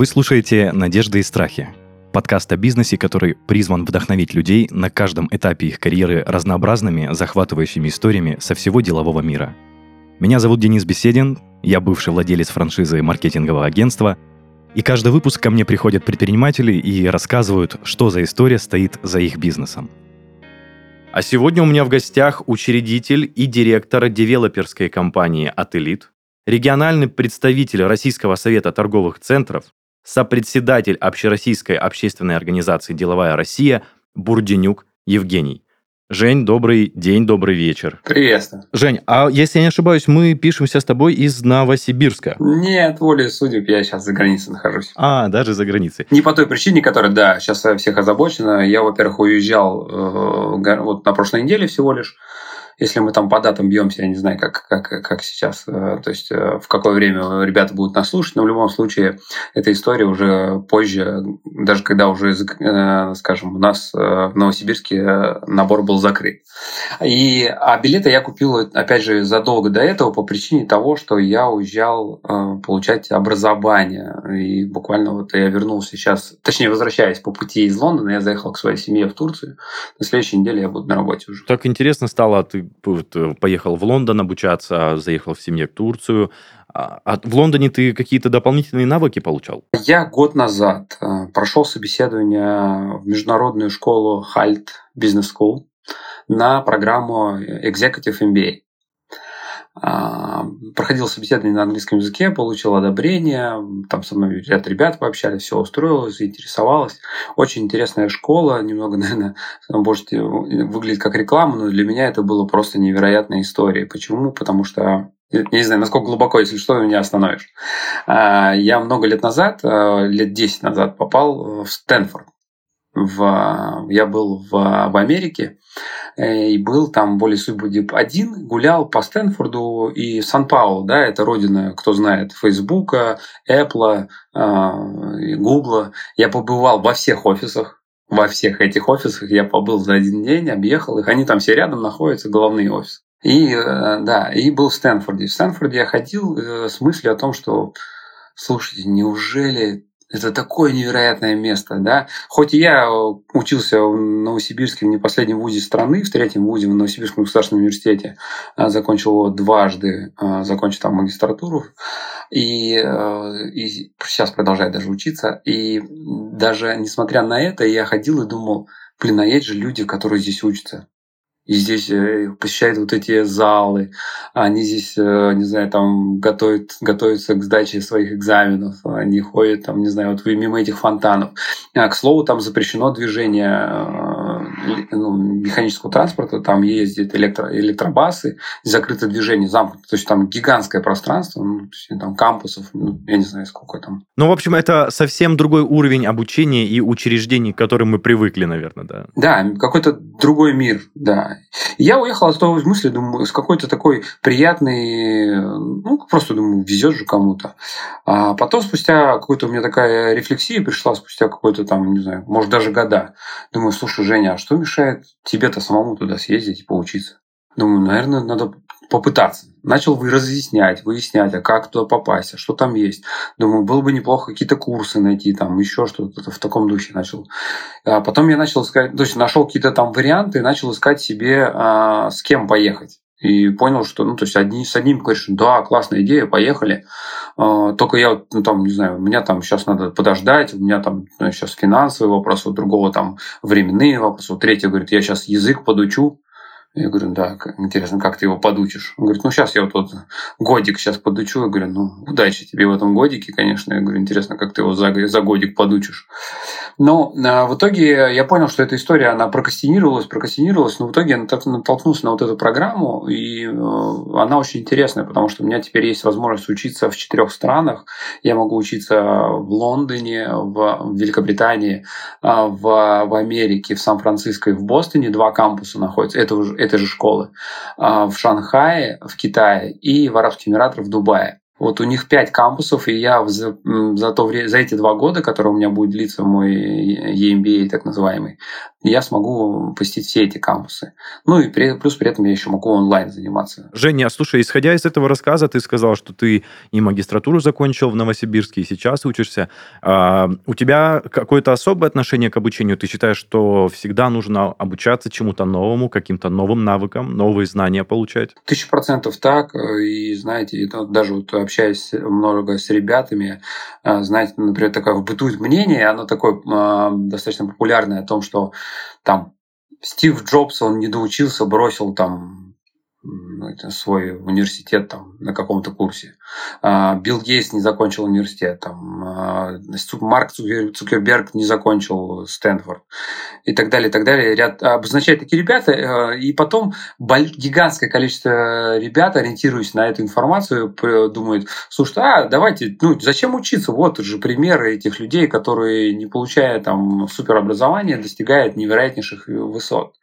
Вы слушаете «Надежды и страхи» – подкаст о бизнесе, который призван вдохновить людей на каждом этапе их карьеры разнообразными, захватывающими историями со всего делового мира. Меня зовут Денис Беседин, я бывший владелец франшизы маркетингового агентства, и каждый выпуск ко мне приходят предприниматели и рассказывают, что за история стоит за их бизнесом. А сегодня у меня в гостях учредитель и директор девелоперской компании «Ателит», региональный представитель Российского совета торговых центров, сопредседатель Общероссийской общественной организации «Деловая Россия» Бурденюк Евгений. Жень, добрый день, добрый вечер. Приветствую. Жень, а если я не ошибаюсь, мы пишемся с тобой из Новосибирска. Нет, волей судеб, я сейчас за границей нахожусь. А, даже за границей. Не по той причине, которая, да, сейчас всех озабочена. Я, во-первых, уезжал э, вот на прошлой неделе всего лишь если мы там по датам бьемся, я не знаю, как, как, как сейчас, э, то есть э, в какое время ребята будут нас слушать, но в любом случае эта история уже позже, даже когда уже, э, скажем, у нас в Новосибирске набор был закрыт. И, а билеты я купил, опять же, задолго до этого по причине того, что я уезжал получать образование. И буквально вот я вернулся сейчас, точнее, возвращаясь по пути из Лондона, я заехал к своей семье в Турцию. На следующей неделе я буду на работе уже. Так интересно стало, а ты поехал в Лондон обучаться, заехал в семье в Турцию. А, а в Лондоне ты какие-то дополнительные навыки получал? Я год назад э, прошел собеседование в международную школу HALT Business School на программу Executive MBA. А, проходил собеседование на английском языке, получил одобрение, там со мной ряд ребят пообщались, все устроилось, заинтересовалось. Очень интересная школа, немного, наверное, может выглядеть как реклама, но для меня это было просто невероятная история. Почему? Потому что я не знаю, насколько глубоко, если что, меня остановишь. А, я много лет назад, а, лет 10 назад попал в Стэнфорд в, я был в, в Америке э, и был там более судьбы один, гулял по Стэнфорду и Сан-Паулу, да, это родина, кто знает, Фейсбука, Apple, Гугла. Я побывал во всех офисах, во всех этих офисах я побыл за один день, объехал их, они там все рядом находятся, главные офисы. И э, да, и был в Стэнфорде. В Стэнфорде я ходил э, с мыслью о том, что, слушайте, неужели это такое невероятное место, да. Хоть я э, учился в Новосибирске в не последнем вузе страны, в третьем вузе в Новосибирском государственном университете, а, закончил его дважды, а, закончил там магистратуру, и, э, и сейчас продолжаю даже учиться. И даже несмотря на это, я ходил и думал, блин, а есть же люди, которые здесь учатся и здесь э, посещают вот эти залы, они здесь, э, не знаю, там готовят, готовятся к сдаче своих экзаменов, они ходят там, не знаю, вот мимо этих фонтанов. А, к слову, там запрещено движение э, ну, механического транспорта, там ездят электро, электробасы, закрытое движение, замкнуто, то есть там гигантское пространство, ну, там кампусов, ну, я не знаю, сколько там. Ну, в общем, это совсем другой уровень обучения и учреждений, к которым мы привыкли, наверное, да? Да, какой-то другой мир, да я уехал от того мысли, думаю, с какой-то такой приятной, ну, просто думаю, везет же кому-то. А потом спустя какой-то у меня такая рефлексия пришла, спустя какой-то там, не знаю, может, даже года. Думаю, слушай, Женя, а что мешает тебе-то самому туда съездить и поучиться? Думаю, наверное, надо попытаться. Начал вы разъяснять, выяснять, а как туда попасть, а что там есть. Думаю, было бы неплохо какие-то курсы найти, там еще что-то в таком духе начал. А потом я начал искать, то есть нашел какие-то там варианты начал искать себе, а, с кем поехать. И понял, что, ну, то есть одни, с одним говоришь, да, классная идея, поехали. А, только я, ну, там, не знаю, у меня там сейчас надо подождать, у меня там ну, сейчас финансовый вопрос, у другого там временные вопросы, у третьего говорит, я сейчас язык подучу, я говорю, да, интересно, как ты его подучишь? Он говорит, ну сейчас я вот, вот годик сейчас подучу. Я говорю, ну удачи тебе в этом годике, конечно. Я говорю, интересно, как ты его за, за годик подучишь. Но а, в итоге я понял, что эта история, она прокастинировалась, прокастинировалась, но в итоге я натолкнулся на вот эту программу, и э, она очень интересная, потому что у меня теперь есть возможность учиться в четырех странах. Я могу учиться в Лондоне, в Великобритании, а, в, в Америке, в Сан-Франциско и в Бостоне. Два кампуса находятся. Это этой же школы а, в Шанхае, в Китае и в Арабских Эмиратах, в Дубае. Вот у них пять кампусов, и я за, за, то, за эти два года, которые у меня будет длиться мой EMBA так называемый, я смогу посетить все эти кампусы. Ну и при, плюс при этом я еще могу онлайн заниматься. Женя, слушай, исходя из этого рассказа, ты сказал, что ты и магистратуру закончил в Новосибирске, и сейчас учишься. А, у тебя какое-то особое отношение к обучению? Ты считаешь, что всегда нужно обучаться чему-то новому, каким-то новым навыкам, новые знания получать? Тысяча процентов так. И знаете, даже вот общаясь много с ребятами, а, знаете, например, такое бытует мнение, оно такое а, достаточно популярное о том, что там Стив Джобс, он не доучился, бросил там свой университет там на каком-то курсе. А, Билл Гейтс не закончил университет, там, а, Марк Цукерберг не закончил Стэнфорд и так далее, и так далее. Ряд обозначает такие ребята, э, и потом гигантское количество ребят, ориентируясь на эту информацию, думают, слушай, а давайте, ну зачем учиться? Вот же примеры этих людей, которые, не получая там суперобразования, достигают невероятнейших высот.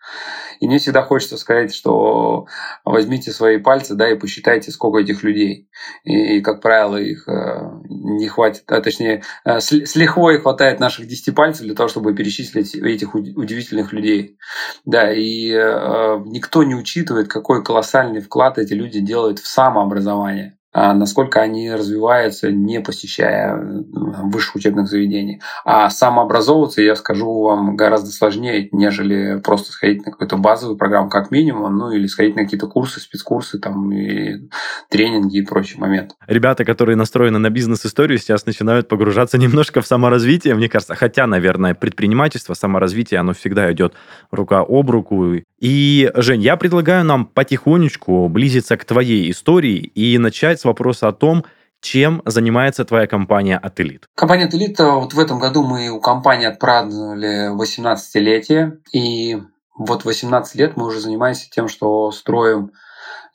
И мне всегда хочется сказать, что возьмите свои пальцы, да, и посчитайте, сколько этих людей. И, как правило, их э, не хватит, а точнее, э, с лихвой хватает наших 10 пальцев для того, чтобы перечислить этих удивительных людей. Да, и э, никто не учитывает, какой колоссальный вклад эти люди делают в самообразование. А насколько они развиваются, не посещая высших учебных заведений. А самообразовываться, я скажу вам, гораздо сложнее, нежели просто сходить на какую-то базовую программу как минимум, ну или сходить на какие-то курсы, спецкурсы там и тренинги и прочие моменты. Ребята, которые настроены на бизнес-историю, сейчас начинают погружаться немножко в саморазвитие, мне кажется. Хотя, наверное, предпринимательство, саморазвитие, оно всегда идет рука об руку. И, Жень, я предлагаю нам потихонечку близиться к твоей истории и начать с вопроса о том, чем занимается твоя компания «Ателит»? Компания «Ателит», вот в этом году мы у компании отпраздновали 18-летие, и вот 18 лет мы уже занимаемся тем, что строим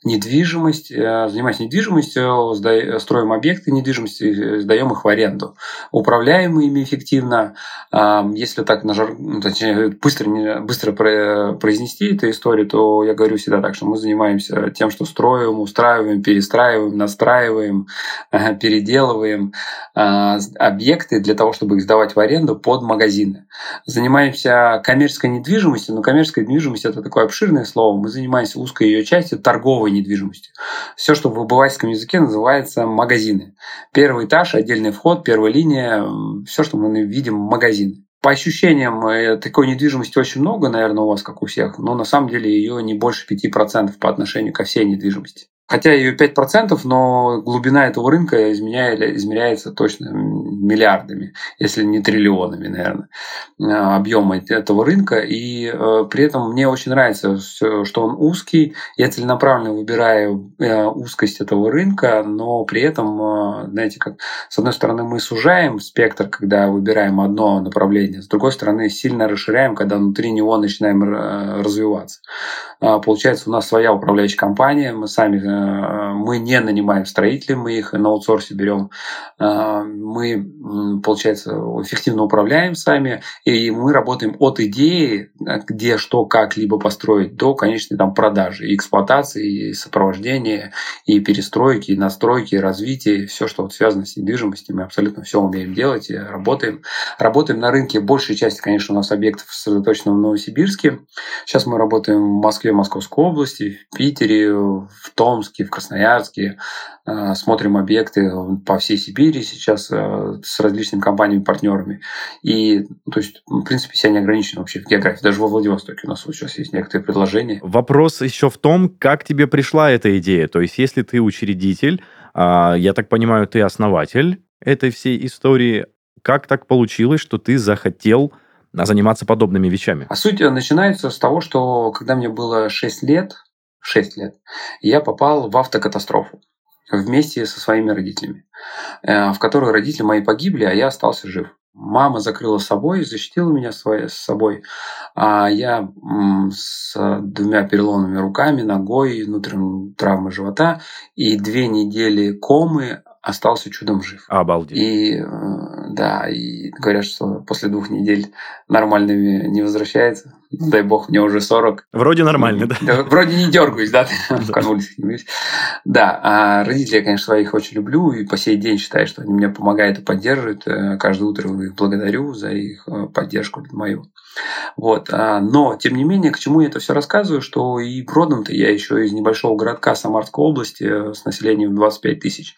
недвижимость, э, занимаясь недвижимостью, строим объекты недвижимости, сдаем их в аренду. Управляем ими эффективно. Если так на жар... Ну, точнее, быстро, быстро произнести эту историю, то я говорю всегда так, что мы занимаемся тем, что строим, устраиваем, перестраиваем, настраиваем, э, переделываем э, объекты для того, чтобы их сдавать в аренду под магазины. Занимаемся коммерческой недвижимостью, но коммерческая недвижимость – это такое обширное слово. Мы занимаемся узкой ее частью, торговой недвижимостью. Все, что в обывательском языке называется магазины. Первый этаж, отдельный вход, первая линия, все, что мы видим, магазин. По ощущениям, э, такой недвижимости очень много, наверное, у вас, как у всех, но на самом деле ее не больше 5% по отношению ко всей недвижимости. Хотя ее 5%, но глубина этого рынка измеряется точно миллиардами, если не триллионами, наверное, а, объема этого рынка. И э, при этом мне очень нравится, что он узкий. Я целенаправленно выбираю э, узкость этого рынка, но при этом, э, знаете, как с одной стороны мы сужаем спектр, когда выбираем одно направление, с другой стороны сильно расширяем, когда внутри него начинаем развиваться. Получается, у нас своя управляющая компания, мы сами Э, мы не нанимаем строителей, мы их на аутсорсе берем. Э, мы, получается, эффективно управляем сами, и мы работаем от идеи, где что, как либо построить, до конечной там продажи, эксплуатации, и сопровождения, и перестройки, и настройки, и развития, все, что вот связано с недвижимостью, мы абсолютно все умеем делать и работаем. Работаем на рынке, большая часть, конечно, у нас объектов сосредоточена в Новосибирске. Сейчас мы работаем в Москве, Московской области, в Питере, в Томске, Ульяновске, в Красноярске, э, смотрим объекты по всей Сибири сейчас э, с различными компаниями-партнерами. И, то есть, в принципе, себя не ограничено вообще в географии. Даже во Владивостоке у нас вот сейчас есть некоторые предложения. Вопрос еще в том, как тебе пришла эта идея. То есть, если ты учредитель, а, я так понимаю, ты основатель этой всей истории, как так получилось, что ты захотел заниматься подобными вещами? А суть начинается с того, что когда мне было 6 лет, 6 лет, я попал в автокатастрофу вместе со своими родителями, э, в которой родители мои погибли, а я остался жив. Мама закрыла собой, защитила меня своей, с собой, а я с двумя переломными руками, ногой, внутренней травмой живота и две недели комы остался чудом жив. Обалдеть. И, э, да, и говорят, что после двух недель нормальными не возвращается. Дай бог, мне уже 40. Вроде нормально, да? да вроде не дергаюсь, да, в конвульсиях Да, а родителей я, конечно, своих очень люблю, и по сей день считаю, что они меня помогают и поддерживают. Э, каждое утро их благодарю за их э, поддержку мою. Вот. А, но, тем не менее, к чему я это все рассказываю, что и родом-то я еще из небольшого городка Самарской области э, с населением 25 тысяч.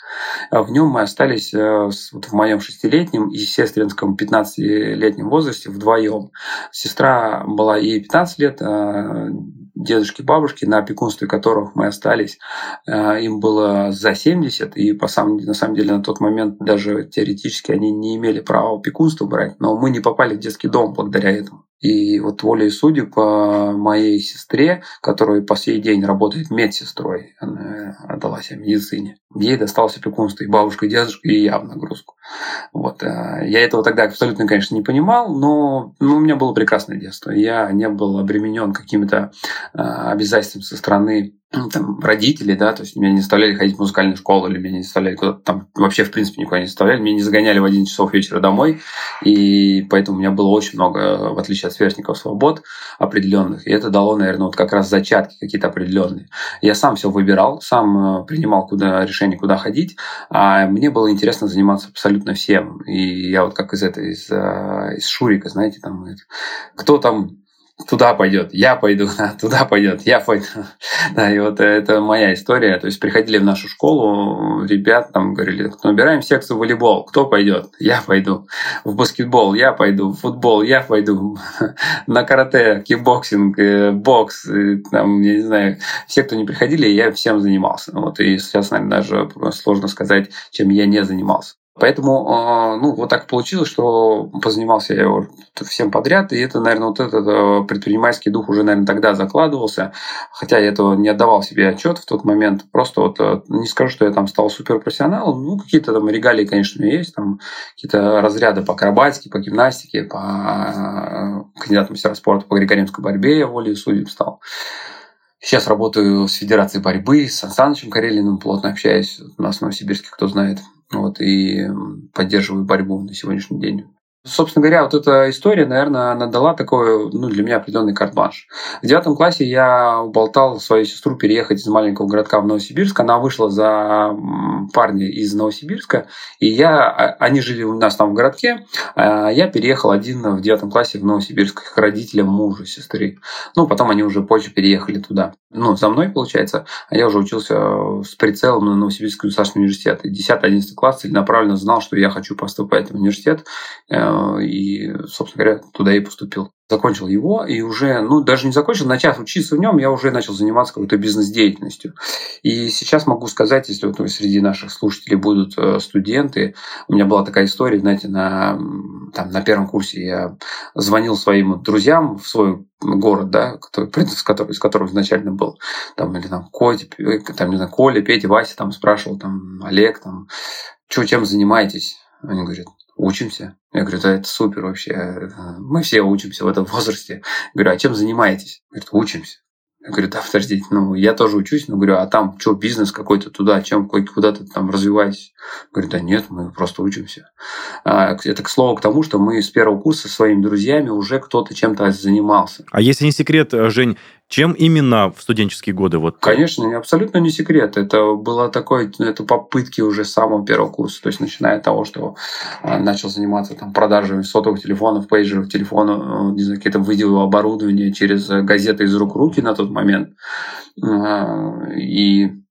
А в нем мы остались вот в моем шестилетнем и сестринском 15-летнем возрасте вдвоем. Сестра была ей 15 лет, а дедушки, бабушки, на опекунстве которых мы остались, а, им было за 70, и по самом, на самом деле на тот момент даже теоретически они не имели права опекунства брать, но мы не попали в детский дом благодаря этому. И вот волей судеб по моей сестре, которая по сей день работает медсестрой, она отдала себя медицине, ей досталось опекунство и бабушка, и дедушка, и я в нагрузку. Вот. Э, я этого тогда абсолютно, конечно, не понимал, но ну, у меня было прекрасное детство. Я не был обременен какими-то э, обязательствами со стороны ну, там, родители, да, то есть меня не заставляли ходить в музыкальную школу, или меня не заставляли куда-то там, вообще, в принципе, никуда не заставляли, меня не загоняли в 11 часов вечера домой, и поэтому у меня было очень много, в отличие от сверстников, свобод определенных, и это дало, наверное, вот как раз зачатки какие-то определенные. Я сам все выбирал, сам э, принимал куда, решение, куда ходить, а мне было интересно заниматься абсолютно всем, и я вот как из этой, из, э, из Шурика, знаете, там, кто там туда пойдет, я пойду, туда пойдет, я пойду. Да, и вот это моя история. То есть приходили в нашу школу, ребят там говорили, набираем секцию волейбол, кто пойдет? Я пойду. В баскетбол я пойду, в футбол я пойду, на карате, кикбоксинг, э, бокс, э, там, я не знаю, все, кто не приходили, я всем занимался. Вот, и сейчас, наверное, даже сложно сказать, чем я не занимался. Поэтому, а, ну, вот так получилось, что позанимался я всем подряд, и это, наверное, вот этот э, предпринимательский дух уже, наверное, тогда закладывался, хотя я этого не отдавал себе отчет в тот момент. Просто вот э, не скажу, что я там стал суперпрофессионалом, ну, какие-то там регалии, конечно, есть, там какие-то разряды по акробатике, по гимнастике, по э, кандидату мастера спорта по греко-римской борьбе я волей судеб стал. Сейчас работаю с Федерацией борьбы, с Сан Санычем Карелиным плотно общаюсь. У нас в Новосибирске, кто знает. Вот, и поддерживаю борьбу на сегодняшний день. Собственно говоря, вот эта история, наверное, она дала такой, ну, для меня определенный карт-бланш. В девятом классе я уболтал свою сестру переехать из маленького городка в Новосибирск. Она вышла за парня из Новосибирска, и я, а, они жили у нас там в городке, а я переехал один в девятом классе в Новосибирск к родителям мужа сестры. Ну, потом они уже позже переехали туда. Ну, за мной, получается, а я уже учился с прицелом на Новосибирский государственный университет. И 10-11 класс целенаправленно знал, что я хочу поступать в университет э, и, собственно говоря, туда и поступил. Закончил его и уже, ну, даже не закончил, начав учиться в нем, я уже начал заниматься какой-то бизнес-деятельностью. И сейчас могу сказать, если вот среди наших слушателей будут э, студенты, у меня была такая история, знаете, на, там, на первом курсе я звонил своим друзьям в свой город, да, который, с которым, из которого изначально был, там, или там Котя, э, там, не знаю, Коля, Петя, Вася, там спрашивал, там, Олег, там, что, чем занимаетесь? Они говорят, учимся. Я говорю, да это супер вообще. Мы все учимся в этом возрасте. Я говорю, а чем занимаетесь? Говорит, учимся. Я говорю, да, подождите, ну, я тоже учусь, но говорю, а там что, бизнес какой-то туда, чем куда-то там развиваетесь? Говорю, да нет, мы просто учимся. А, это к слову к тому, что мы с первого курса своими друзьями уже кто-то чем-то занимался. А если не секрет, Жень, чем именно в студенческие годы? Вот... Конечно, абсолютно не секрет. Это было такое, это попытки уже с самого первого курса. То есть, начиная от того, что а, начал заниматься там, продажей сотовых телефонов, пейджеров, телефонов, не знаю, какие-то видеооборудования через газеты из рук в руки на тот момент. И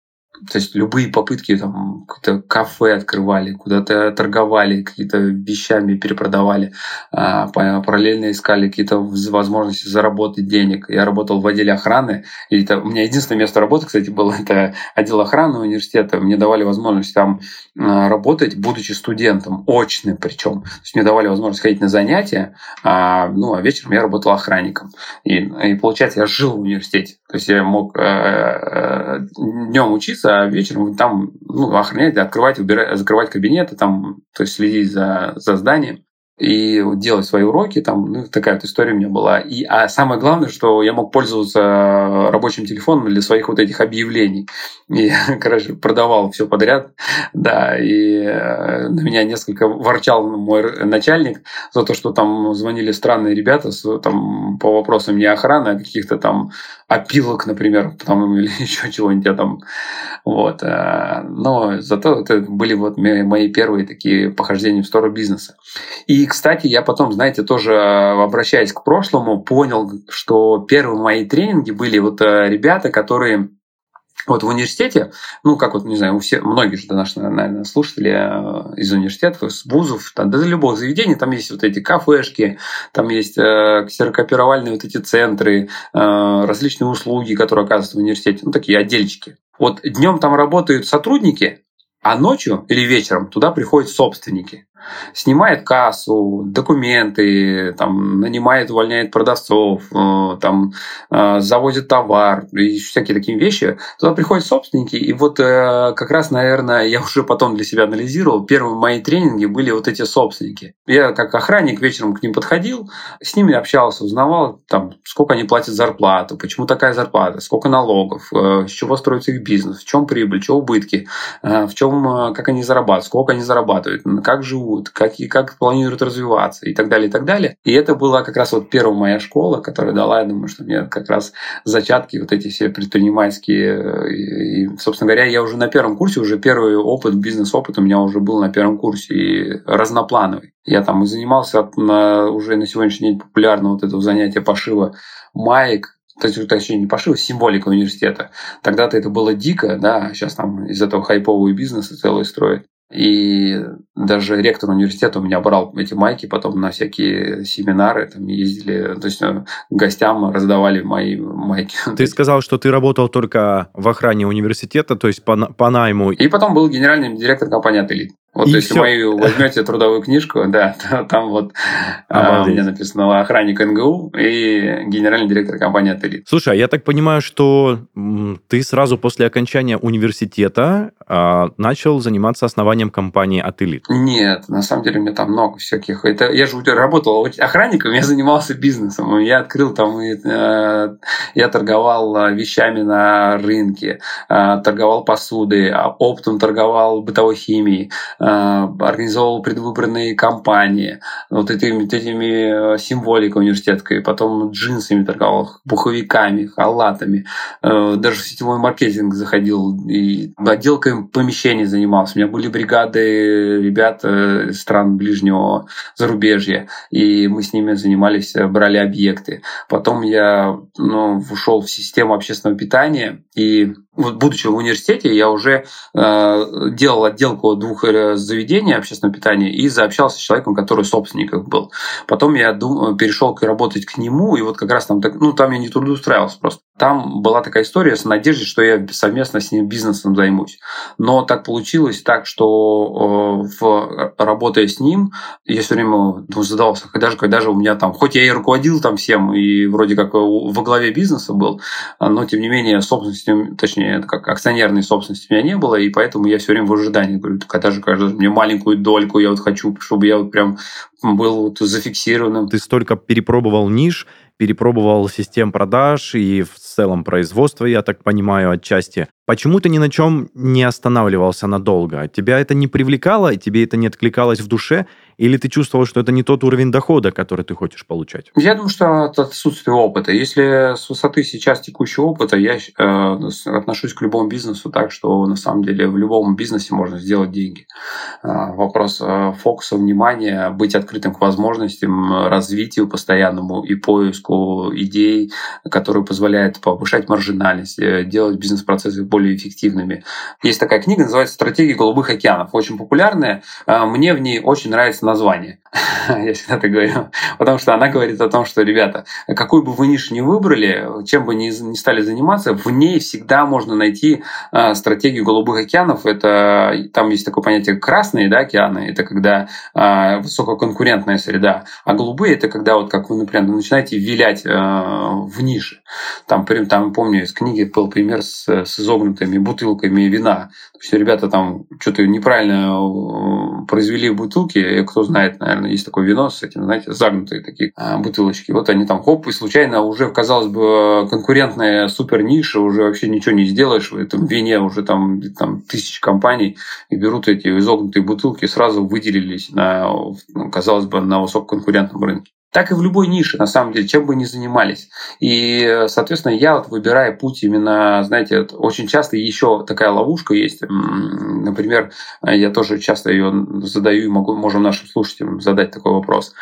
то есть любые попытки там какое-то кафе открывали, куда-то торговали, какие-то вещами перепродавали, а, параллельно искали какие-то возможности заработать денег. Я работал в отделе охраны, и это у меня единственное место работы, кстати, было это отдел охраны университета. Мне давали возможность там а, работать, будучи студентом, очным причем. То есть мне давали возможность ходить на занятия, а, ну, а вечером я работал охранником. И, и получается, я жил в университете. То есть я мог э, э, днем учиться, а вечером там ну, охранять, открывать, убирать, закрывать кабинеты, там, то есть следить за, за зданием. И делать свои уроки, там, ну, такая вот история у меня была. И, а самое главное, что я мог пользоваться рабочим телефоном для своих вот этих объявлений. И, короче, продавал все подряд, да, и э, на меня несколько ворчал мой начальник за то, что там звонили странные ребята с, там, по вопросам не охраны, а каких-то там опилок, например, там, или еще чего-нибудь я там. Вот. Э, но зато это были вот мои первые такие похождения в сторону бизнеса. И, кстати, я потом, знаете, тоже обращаясь к прошлому, понял, что первые мои тренинги были вот э, ребята, которые вот в университете, ну, как вот, не знаю, у всех, многие же наши, наверное, слушатели э, из университетов, из вузов, там, да, любого заведения, там есть вот эти кафешки, там есть э, ксерокопировальные вот эти центры, э, различные услуги, которые оказываются в университете, ну, такие отдельчики. Вот днем там работают сотрудники, а ночью или вечером туда приходят собственники снимает кассу, документы, там, нанимает, увольняет продавцов, э, там, э, заводит товар и всякие такие вещи. Туда приходят собственники, и вот э, как раз, наверное, я уже потом для себя анализировал, первые мои тренинги были вот эти собственники. Я как охранник вечером к ним подходил, с ними общался, узнавал, там, сколько они платят зарплату, почему такая зарплата, сколько налогов, с чего строится их бизнес, в чем прибыль, в чем убытки, в чем, как они зарабатывают, сколько они зарабатывают, как живут, живут, как, и как планируют развиваться и так далее, и так далее. И это была как раз вот первая моя школа, которая дала, я думаю, что мне как раз зачатки вот эти все предпринимательские. И, собственно говоря, я уже на первом курсе, уже первый опыт, бизнес-опыт у меня уже был на первом курсе и разноплановый. Я там занимался на, уже на сегодняшний день популярно вот это занятие пошива маек, то есть, точнее, не пошив, символика университета. Тогда-то это было дико, да, сейчас там из этого хайповые бизнесы целые строят. И даже ректор университета у меня брал эти майки потом на всякие семинары, там ездили, то есть э, гостям раздавали мои майки. Ты сказал, что ты работал только в охране университета, то есть по, по найму. И потом был генеральным директором компании «Ателит». Вот, и если все. вы возьмете трудовую книжку, да, там вот а, у меня написано охранник НГУ и генеральный директор компании «Ателит». Слушай, а я так понимаю, что ты сразу после окончания университета а, начал заниматься основанием компании «Ателит». Нет, на самом деле у меня там много всяких. Это, я же работал охранником, я занимался бизнесом. Я открыл там, э, я торговал э, вещами на рынке, э, торговал посудой, оптом торговал бытовой химией, организовывал предвыборные кампании, вот этими, этими э, символикой университетской, потом джинсами торговал, пуховиками, халатами, э, даже в сетевой маркетинг заходил, и отделкой помещений занимался. У меня были бригады ребят стран ближнего зарубежья, и мы с ними занимались, брали объекты. Потом я ну, ушел в систему общественного питания, и вот будучи в университете, я уже э, делал отделку двух э, заведений общественного питания и заобщался с человеком, который собственником был. Потом я дум, перешел работать к нему, и вот как раз там, ну, там я не трудоустраивался просто. Там была такая история с надеждой, что я совместно с ним бизнесом займусь. Но так получилось так, что э, в, работая с ним, я все время ну, задавался, когда же, когда же у меня там, хоть я и руководил там всем, и вроде как во главе бизнеса был, но тем не менее собственностью, точнее, как акционерной собственности у меня не было, и поэтому я все время в ожидании говорю, когда же, когда же мне маленькую дольку я вот хочу, чтобы я вот прям был вот зафиксированным. Ты столько перепробовал ниш, перепробовал систем продаж и в целом производства, я так понимаю, отчасти. Почему ты ни на чем не останавливался надолго? Тебя это не привлекало, тебе это не откликалось в душе? Или ты чувствовал, что это не тот уровень дохода, который ты хочешь получать? Я думаю, что это отсутствие опыта. Если с высоты сейчас текущего опыта, я э, отношусь к любому бизнесу так, что на самом деле в любом бизнесе можно сделать деньги. Э, вопрос э, фокуса, внимания, быть открытым к возможностям, развитию постоянному и поиску идей, которые позволяют повышать маржинальность, э, делать бизнес-процессы более эффективными. Есть такая книга, называется «Стратегия голубых океанов», очень популярная. Э, мне в ней очень нравится название. Я всегда так говорю. Потому что она говорит о том, что, ребята, какую бы вы нишу ни выбрали, чем бы ни, ни стали заниматься, в ней всегда можно найти э, стратегию голубых океанов. Это там есть такое понятие красные да, океаны. Это когда высококонкурентная среда. А голубые это когда, вот как вы, например, начинаете вилять в нише. Там, там помню, из книги был пример с, с изогнутым изогнутыми бутылками вина. То есть ребята там что-то неправильно э, произвели бутылки. Кто знает, наверное, есть такое вино с этим, знаете, загнутые такие а, бутылочки. Вот они там хоп, и случайно уже, казалось бы, конкурентная супер ниша, уже вообще ничего не сделаешь в этом вине, уже там, там тысячи компаний и берут эти изогнутые бутылки, сразу выделились на, ну, казалось бы, на высококонкурентном рынке так и в любой нише, на самом деле, чем бы ни занимались. И, соответственно, я вот выбираю путь именно, знаете, очень часто еще такая ловушка есть. Например, я тоже часто ее задаю и могу, можем нашим слушателям задать такой вопрос,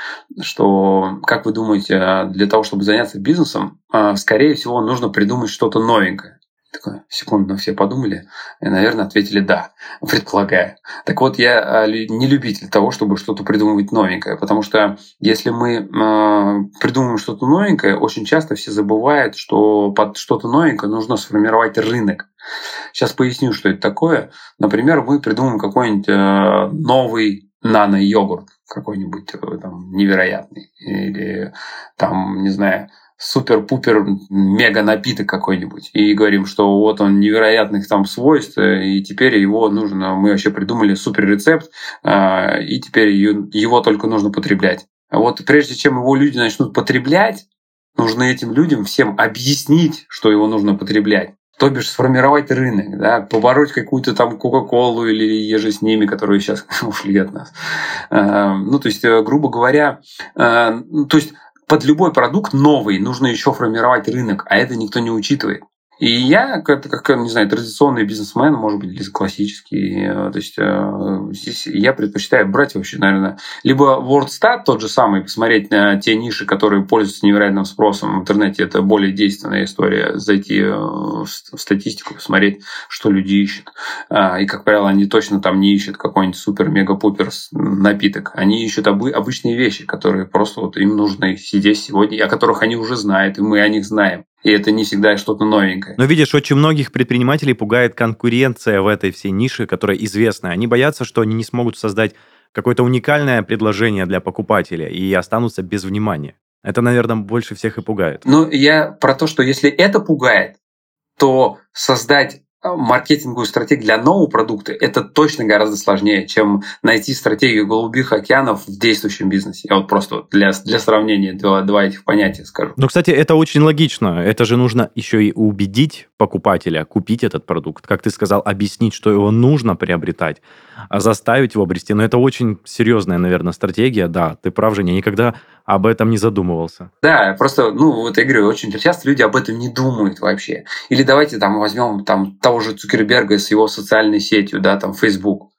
что, как вы думаете, для того, чтобы заняться бизнесом, а, скорее всего, нужно придумать что-то новенькое. Такое, секунду, все подумали и, наверное, ответили «да», предполагая. Так вот, я а, не любитель того, чтобы что-то придумывать новенькое, потому что если мы э, придумываем что-то новенькое, очень часто все забывают, что под что-то новенькое нужно сформировать рынок. Сейчас поясню, что это такое. Например, мы придумаем какой-нибудь э, новый нано-йогурт какой-нибудь э, там невероятный. Или там, не знаю, супер-пупер мега напиток какой-нибудь и говорим, что вот он невероятных там свойств, и теперь его нужно, мы вообще придумали супер рецепт, а, и теперь его только нужно потреблять. Вот прежде чем его люди начнут потреблять, нужно этим людям всем объяснить, что его нужно потреблять. То бишь сформировать рынок, да, побороть какую-то там Кока-Колу или еже с ними, которые сейчас ушли от нас. А, ну, то есть, э, грубо говоря, то есть под любой продукт новый нужно еще формировать рынок, а это никто не учитывает. И я, как, как, не знаю, традиционный бизнесмен, может быть, или классический, э, то есть э, здесь я предпочитаю брать вообще, наверное, либо WordStat тот же самый, посмотреть на те ниши, которые пользуются невероятным спросом в интернете, это более действенная история, зайти э, в статистику, посмотреть, что люди ищут. А, и, как правило, они точно там не ищут какой-нибудь супер-мега-пупер напиток. Они ищут обычные вещи, которые просто вот им нужны здесь сегодня, о которых они уже знают, и мы о них знаем и это не всегда что-то новенькое. Но видишь, очень многих предпринимателей пугает конкуренция в этой всей нише, которая известна. Они боятся, что они не смогут создать какое-то уникальное предложение для покупателя и останутся без внимания. Это, наверное, больше всех и пугает. Ну, я про то, что если это пугает, то создать маркетинговую стратегию для нового продукта, это точно гораздо сложнее, чем найти стратегию голубых океанов в действующем бизнесе. Я вот просто для, для сравнения два, два этих понятия скажу. Ну, кстати, это очень логично. Это же нужно еще и убедить покупателя купить этот продукт. Как ты сказал, объяснить, что его нужно приобретать, а заставить его обрести. Но это очень серьезная, наверное, стратегия. Да, ты прав, Женя, никогда об этом не задумывался. Да, просто, ну, вот я говорю, очень часто люди об этом не думают вообще. Или давайте там возьмем там того же Цукерберга с его социальной сетью, да, там Facebook.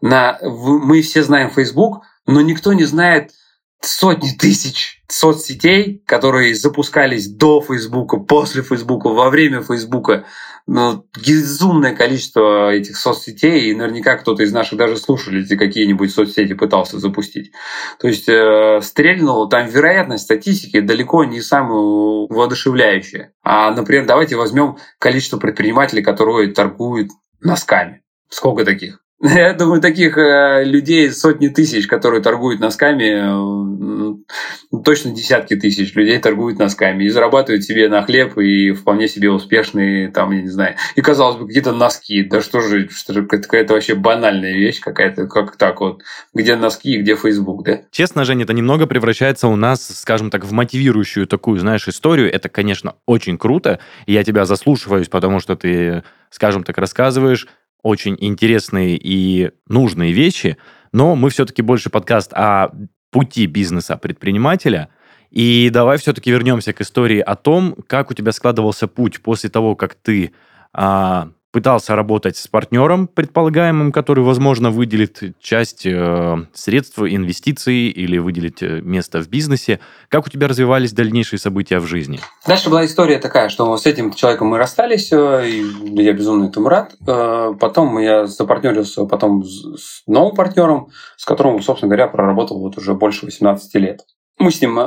На, мы все знаем Facebook, но никто не знает сотни тысяч соцсетей, которые запускались до Фейсбука, после Фейсбука, во время Фейсбука. Ну, безумное количество этих соцсетей, и наверняка кто-то из наших даже слушателей какие-нибудь соцсети пытался запустить. То есть э, стрельнул, там вероятность статистики далеко не самая воодушевляющая. А, например, давайте возьмем количество предпринимателей, которые торгуют носками. Сколько таких? Я думаю, таких э, людей сотни тысяч, которые торгуют носками, э, точно десятки тысяч людей торгуют носками и зарабатывают себе на хлеб и вполне себе успешные, там, я не знаю. И, казалось бы, какие-то носки. Да что же, что какая-то вообще банальная вещь какая-то, как так вот. Где носки и где Facebook, да? Честно, Женя, это немного превращается у нас, скажем так, в мотивирующую такую, знаешь, историю. Это, конечно, очень круто, я тебя заслушиваюсь, потому что ты, скажем так, рассказываешь очень интересные и нужные вещи, но мы все-таки больше подкаст о пути бизнеса предпринимателя. И давай все-таки вернемся к истории о том, как у тебя складывался путь после того, как ты а, пытался работать с партнером предполагаемым, который, возможно, выделит часть э, средств, инвестиций или выделит э, место в бизнесе. Как у тебя развивались дальнейшие события в жизни? Дальше была история такая, что с этим человеком мы расстались, э, и я безумно этому рад. Э, потом я запартнерился потом с новым партнером, с которым, собственно говоря, проработал вот уже больше 18 лет. Мы с ним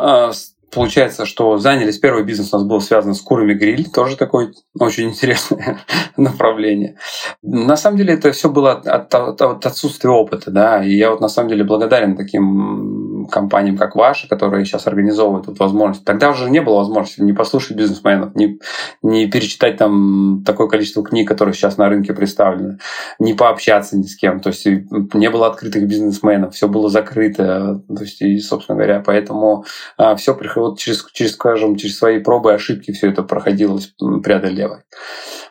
Получается, что занялись, первый бизнес у нас был связан с курами гриль, тоже такое очень интересное направление. На самом деле это все было от, от, от отсутствия опыта, да, и я вот на самом деле благодарен таким компаниям, как ваша, которые сейчас организовывают вот возможность. Тогда уже не было возможности не послушать бизнесменов, не, не перечитать там такое количество книг, которые сейчас на рынке представлены, не пообщаться ни с кем. То есть не было открытых бизнесменов, все было закрыто. То есть, и, собственно говоря, поэтому а, все приходило через, через, скажем, через свои пробы и ошибки все это проходилось преодолевать.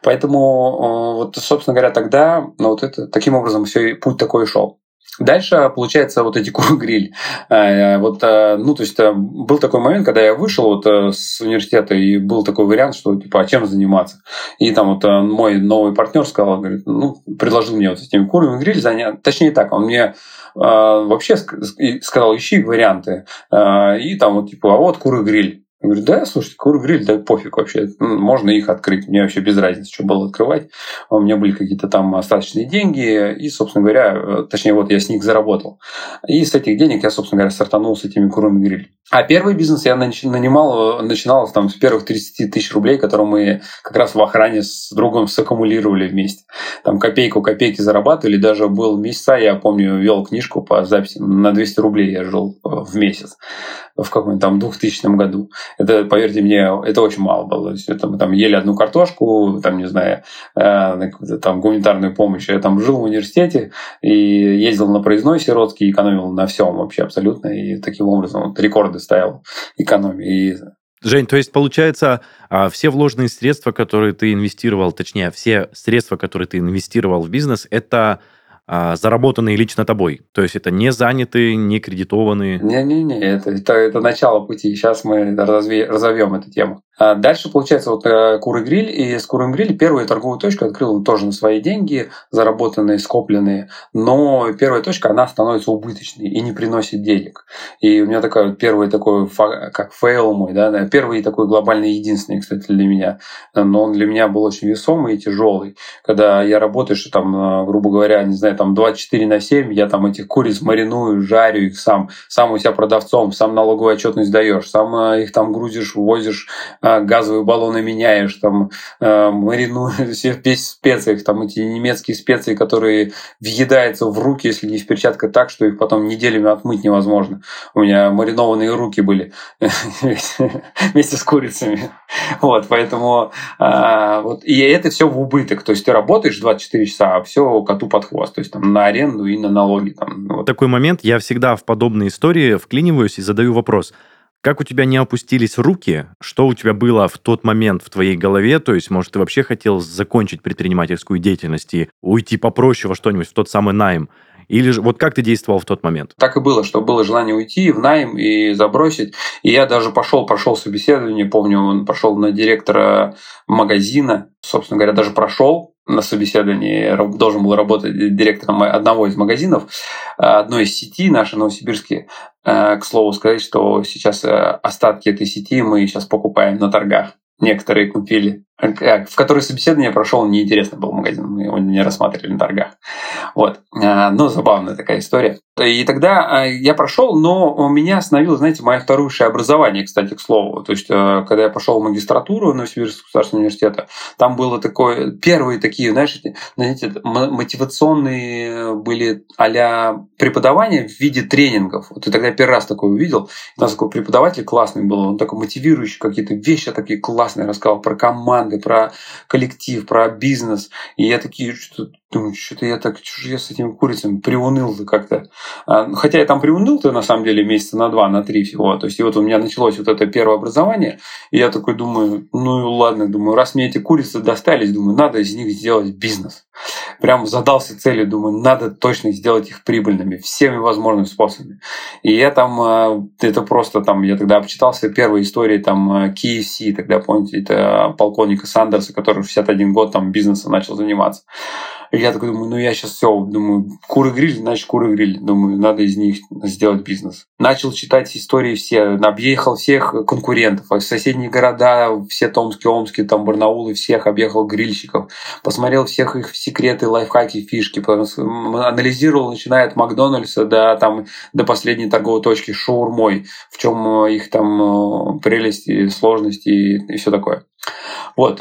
Поэтому, вот, собственно говоря, тогда ну, вот это, таким образом все путь такой шел. Дальше, получается, вот эти кургриль. Э, вот, э, ну, то есть э, был такой момент, когда я вышел вот с университета, и был такой вариант, что, типа, а чем заниматься? И там вот мой новый партнер сказал, говорит, ну, предложил мне вот этими курами гриль занять. Точнее так, он мне вообще сказал, ищи варианты. И там вот, типа, а вот куры гриль. Я говорю, да, слушайте, кур-гриль, да пофиг вообще. Можно их открыть. Мне вообще без разницы, что было открывать. У меня были какие-то там остаточные деньги. И, собственно говоря, э, точнее, вот я с них заработал. И с этих денег я, собственно говоря, стартанул с этими курами гриль. А первый бизнес я нанимал, начинал там с первых 30 тысяч рублей, которые мы как раз в охране с другом саккумулировали вместе. Там копейку копейки зарабатывали. Даже был месяца, я помню, вел книжку по записям. На 200 рублей я жил э, в месяц в каком-нибудь там 2000 году. Это, поверьте мне, это очень мало было. То есть это мы там ели одну картошку, там, не знаю, э, там гуманитарную помощь. Я там жил в университете и ездил на проездной сиротский, экономил на всем вообще абсолютно. И таким образом вот, рекорды ставил экономии. И Жень, то есть получается, а, все вложенные средства, которые ты инвестировал, точнее, все средства, которые ты инвестировал в бизнес, это заработанные лично тобой. То есть это не занятые, не кредитованные. Не-не-не, это, это, это начало пути. Сейчас мы разве, разовьем эту тему. А дальше, получается, вот э, Куры Гриль, и с Курым Гриль первую торговую точку открыл он тоже на свои деньги, заработанные, скопленные, но первая точка, она становится убыточной и не приносит денег. И у меня такой первый такой, как fail мой, да, первый такой глобальный единственный, кстати, для меня, но он для меня был очень весомый и тяжелый. Когда я работаю, что там, э, грубо говоря, не знаю, там 24 на 7, я там этих куриц мариную, жарю их сам, сам у себя продавцом, сам налоговую отчетность даешь, сам э, их там грузишь, возишь газовые баллоны меняешь, там а, маринуешь все в специях, там эти немецкие специи, которые въедаются в руки, если не в перчатках, так, что их потом неделями отмыть невозможно. У меня маринованные руки были вместе с курицами. Вот, поэтому а, вот, и это все в убыток. То есть ты работаешь 24 часа, а все коту под хвост. То есть там на аренду и на налоги. Там, вот. Такой момент, я всегда в подобные истории вклиниваюсь и задаю вопрос – как у тебя не опустились руки? Что у тебя было в тот момент в твоей голове? То есть, может, ты вообще хотел закончить предпринимательскую деятельность и уйти попроще во что-нибудь, в тот самый найм? Или же вот как ты действовал в тот момент? Так и было, что было желание уйти в найм и забросить. И я даже пошел, прошел собеседование, помню, он пошел на директора магазина, собственно говоря, даже прошел, на собеседовании должен был работать директором одного из магазинов, одной из сети нашей новосибирские. Э, к слову сказать, что сейчас э, остатки этой сети мы сейчас покупаем на торгах. Некоторые купили в который собеседование прошел, неинтересно был магазин, мы его не рассматривали на торгах. Вот. Э, но забавная такая история. И тогда э, я прошел, но меня остановило, знаете, мое второе образование, кстати, к слову. То есть, когда я пошел в магистратуру Новосибирского государственного университета, там было такое, первые такие, знаешь, знаете, мотивационные были а преподавания в виде тренингов. Вот и тогда я первый раз такое увидел. У нас такой преподаватель классный был, он такой мотивирующий, какие-то вещи такие классные рассказал про команду, команды, про коллектив, про бизнес. И я такие, что думаю, что-то я так, что же я с этими курицами приуныл-то как-то. А, ну, хотя я там приуныл-то на самом деле месяца на два, на три всего. То есть и вот у меня началось вот это первое образование, и я такой думаю, ну ладно, думаю, раз мне эти курицы достались, думаю, надо из них сделать бизнес. Прям задался целью, думаю, надо точно сделать их прибыльными всеми возможными способами. И я там, а, это просто там, я тогда обчитался первой истории там KFC, тогда, помните, это полковника Сандерса, который в 61 год там бизнесом начал заниматься. Я такой думаю, ну я сейчас все, думаю, куры гриль, значит куры гриль. Думаю, надо из них сделать бизнес. Начал читать истории все, объехал всех конкурентов, а соседние города, все Томские, Омские, там Барнаулы, всех объехал грильщиков, посмотрел всех их секреты, лайфхаки, фишки, анализировал, начиная от Макдональдса до, там, до последней торговой точки шаурмой, в чем их там э, прелести, сложности и, и все такое. Вот.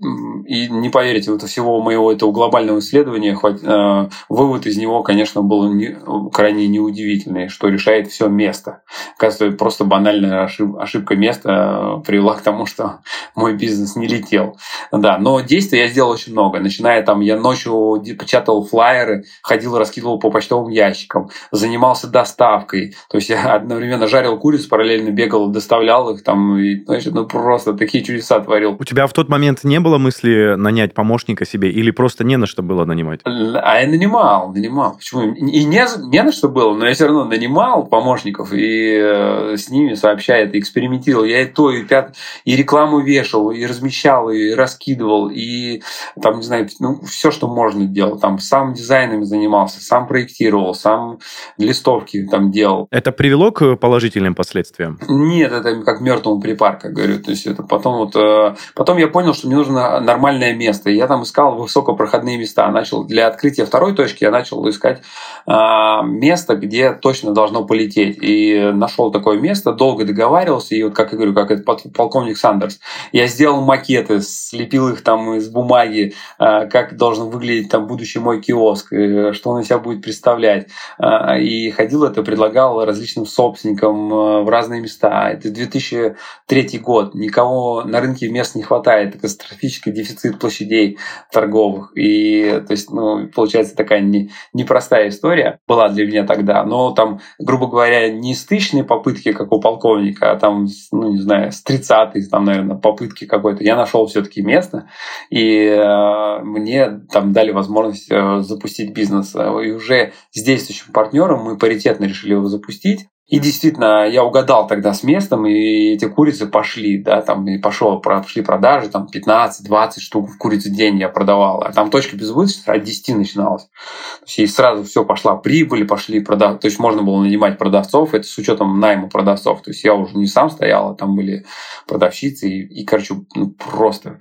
Э, и не поверите, вот всего моего этого глобального исследования э, вывод из него, конечно, был не, крайне неудивительный, что решает все место. Кажется, просто банальная ошибка места привела к тому, что мой бизнес не летел. Да, но действий я сделал очень много. Начиная там, я ночью печатал флайеры, ходил, раскидывал по почтовым ящикам, занимался доставкой. То есть я одновременно жарил курицу, параллельно бегал, доставлял их там. И, значит, ну просто такие чудеса творил. У тебя в тот момент не было мысли нанять помощника себе или просто не на что было нанимать? А я нанимал, нанимал. Почему? И не, не на что было, но я все равно нанимал помощников и э, с ними сообщает, экспериментировал. Я и то, и пят, и рекламу вешал, и размещал, и раскидывал, и там, не знаю, ну, все, что можно делал. Там сам дизайном занимался, сам проектировал, сам листовки там делал. Это привело к положительным последствиям? Нет, это как мертвому припарка, говорю. То есть это потом вот... Э, потом я понял, что мне нужно нормальное место. Я там искал высокопроходные места. Начал для открытия второй точки я начал искать э, место, где точно должно полететь. И нашел такое место, долго договаривался. И вот, как я говорю, как это полковник Сандерс, я сделал макеты, слепил их там из бумаги, э, как должен выглядеть там будущий мой киоск, э, что он из себя будет представлять. Э, и ходил это, предлагал различным собственникам э, в разные места. Это 2003 год. Никого на рынке мест не хватает. Катастрофический дефицит площадей торговых. И то есть, ну, получается такая не, непростая история была для меня тогда. Но там, грубо говоря, не стычные попытки, как у полковника, а там, ну, не знаю, с 30-й, там, наверное, попытки какой-то. Я нашел все-таки место, и э, мне там дали возможность э, запустить бизнес. И уже с действующим партнером мы паритетно решили его запустить. И действительно, я угадал тогда с местом, и эти курицы пошли, да, там и пошел, пошли продажи, там 15-20 штук в курице в день я продавал. А там точка безубыточности от 10 начиналась. То есть и сразу все пошла прибыль, пошли продав... То есть можно было нанимать продавцов, это с учетом найма продавцов. То есть я уже не сам стоял, а там были продавщицы, и, и короче, ну, просто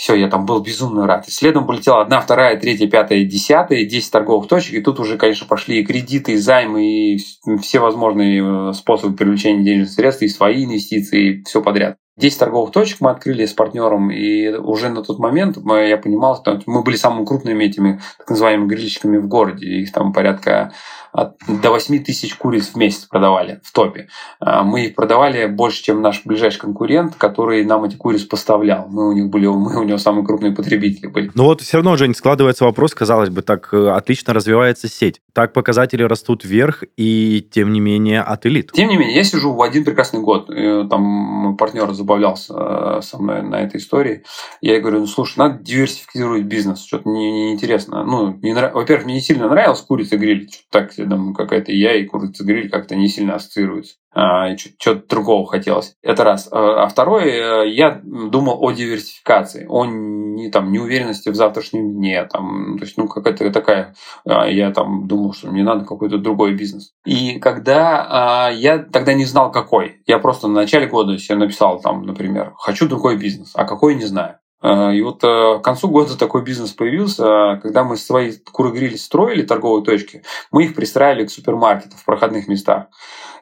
все, я там был безумно рад. И следом полетела одна, вторая, третья, пятая, десятая, 10 торговых точек. И тут уже, конечно, пошли и кредиты, и займы, и все возможные э, способы привлечения денежных средств, и свои инвестиции, и все подряд. 10 торговых точек мы открыли с партнером, и уже на тот момент я понимал, что мы были самыми крупными этими так называемыми грильщиками в городе. Их там порядка до 8 тысяч куриц в месяц продавали в топе. А, мы их продавали больше, чем наш ближайший конкурент, который нам эти куриц поставлял. Мы у них были, мы у него самые крупные потребители были. Но вот все равно, Жень, складывается вопрос, казалось бы, так э, отлично развивается сеть. Так показатели растут вверх, и тем не менее от элит. Тем не менее, я сижу в один прекрасный год. Там партнер забавлялся э, со мной на этой истории. Я ей говорю, ну слушай, надо диверсифицировать бизнес, что-то неинтересно. Не, не ну, не во-первых, мне не сильно нравилось курица гриль, так думаю, какая-то я и курица гриль как-то не сильно ассоциируются. А, что-то другого хотелось. Это раз. А, а второй, э, я думал о диверсификации, о не, там, неуверенности в завтрашнем дне. Там, то есть, ну, какая-то такая... А, я там думал, что мне надо какой-то другой бизнес. И когда я тогда не знал, какой. Я просто на начале года себе написал, там, например, хочу другой бизнес, а какой не знаю. И вот э, к концу года такой бизнес появился, когда мы свои куры-грили строили, торговые точки, мы их пристраивали к супермаркетам в проходных местах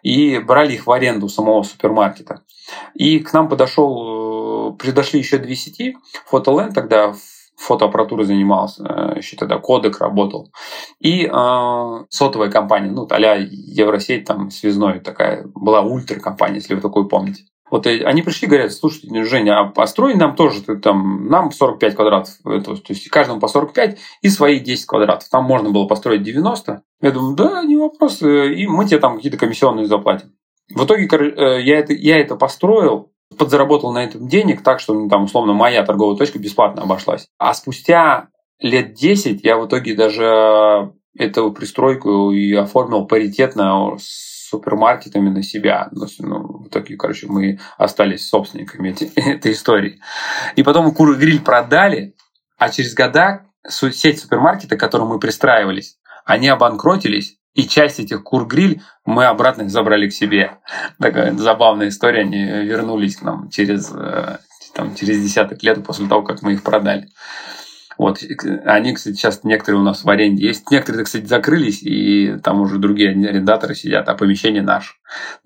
и брали их в аренду самого супермаркета. И к нам подошел, э, подошли еще две сети, Фотоленд тогда фотоаппаратурой занимался, э, еще тогда Кодек работал. И э, сотовая компания, ну, а Евросеть, там, связной такая, была ультра компания, если вы такой помните. Вот они пришли, говорят, слушайте, Женя, а построй нам тоже, там, нам 45 квадратов, то есть каждому по 45 и свои 10 квадратов. Там можно было построить 90. Я думаю, да, не вопрос, и мы тебе там какие-то комиссионные заплатим. В итоге э, я это, я это построил, подзаработал на этом денег так, что ну, там, условно, моя торговая точка бесплатно обошлась. А спустя лет 10 я в итоге даже эту пристройку и оформил паритетно с супермаркетами на себя. Ну, в итоге, короче, мы остались собственниками эти, этой истории. И потом куры гриль продали, а через года сеть супермаркета, к которому мы пристраивались, они обанкротились, и часть этих кур-гриль мы обратно забрали к себе. Такая забавная история. Они вернулись к нам через, э, там, через десяток лет после того, как мы их продали. Вот. Они, кстати, сейчас некоторые у нас в аренде есть. Некоторые, кстати, закрылись, и там уже другие арендаторы сидят, а помещение наше.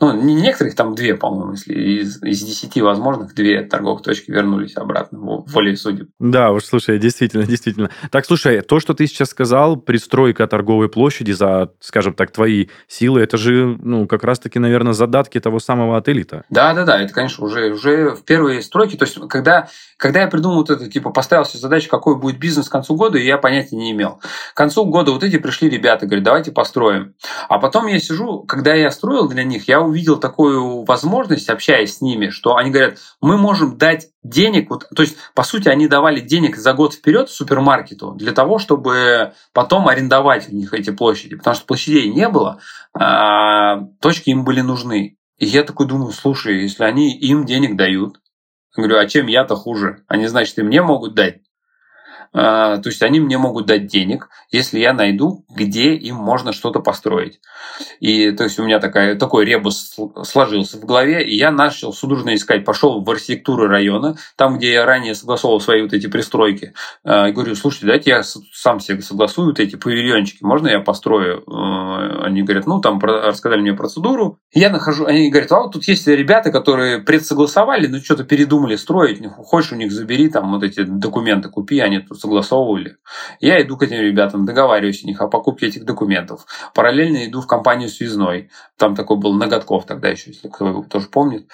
Ну, не некоторых, там две, по-моему, если из, из десяти возможных, две торговых точки вернулись обратно в воле судеб. Да, уж, слушай, действительно, действительно. Так, слушай, то, что ты сейчас сказал, пристройка торговой площади за, скажем так, твои силы, это же, ну, как раз-таки, наверное, задатки того самого отелита. Да, да, да, это, конечно, уже, уже в первые стройки. То есть, когда, когда я придумал вот это, типа, поставил себе задачу, какой будет бизнес к концу года, я понятия не имел. К концу года вот эти пришли ребята, говорят, давайте построим. А потом я сижу, когда я строил для них, я увидел такую возможность, общаясь с ними, что они говорят, мы можем дать денег, вот, то есть, по сути, они давали денег за год вперед супермаркету для того, чтобы потом арендовать у них эти площади, потому что площадей не было, а точки им были нужны. И я такой думаю, слушай, если они им денег дают, я говорю, а чем я-то хуже? Они, значит, и мне могут дать. А, то есть они мне могут дать денег, если я найду, где им можно что-то построить. И то есть у меня такая, такой ребус сложился в голове, и я начал судорожно искать, пошел в архитектуру района, там, где я ранее согласовал свои вот эти пристройки. А, и говорю, слушайте, дайте я сам себе согласую вот эти павильончики, можно я построю? А, они говорят, ну, там рассказали мне процедуру. Я нахожу, они говорят, а вот тут есть ребята, которые предсогласовали, но что-то передумали строить, хочешь у них забери там вот эти документы, купи, они тут согласовывали. Я иду к этим ребятам, договариваюсь у них о покупке этих документов. Параллельно иду в компанию связной. Там такой был Ноготков тогда еще, если кто его тоже помнит.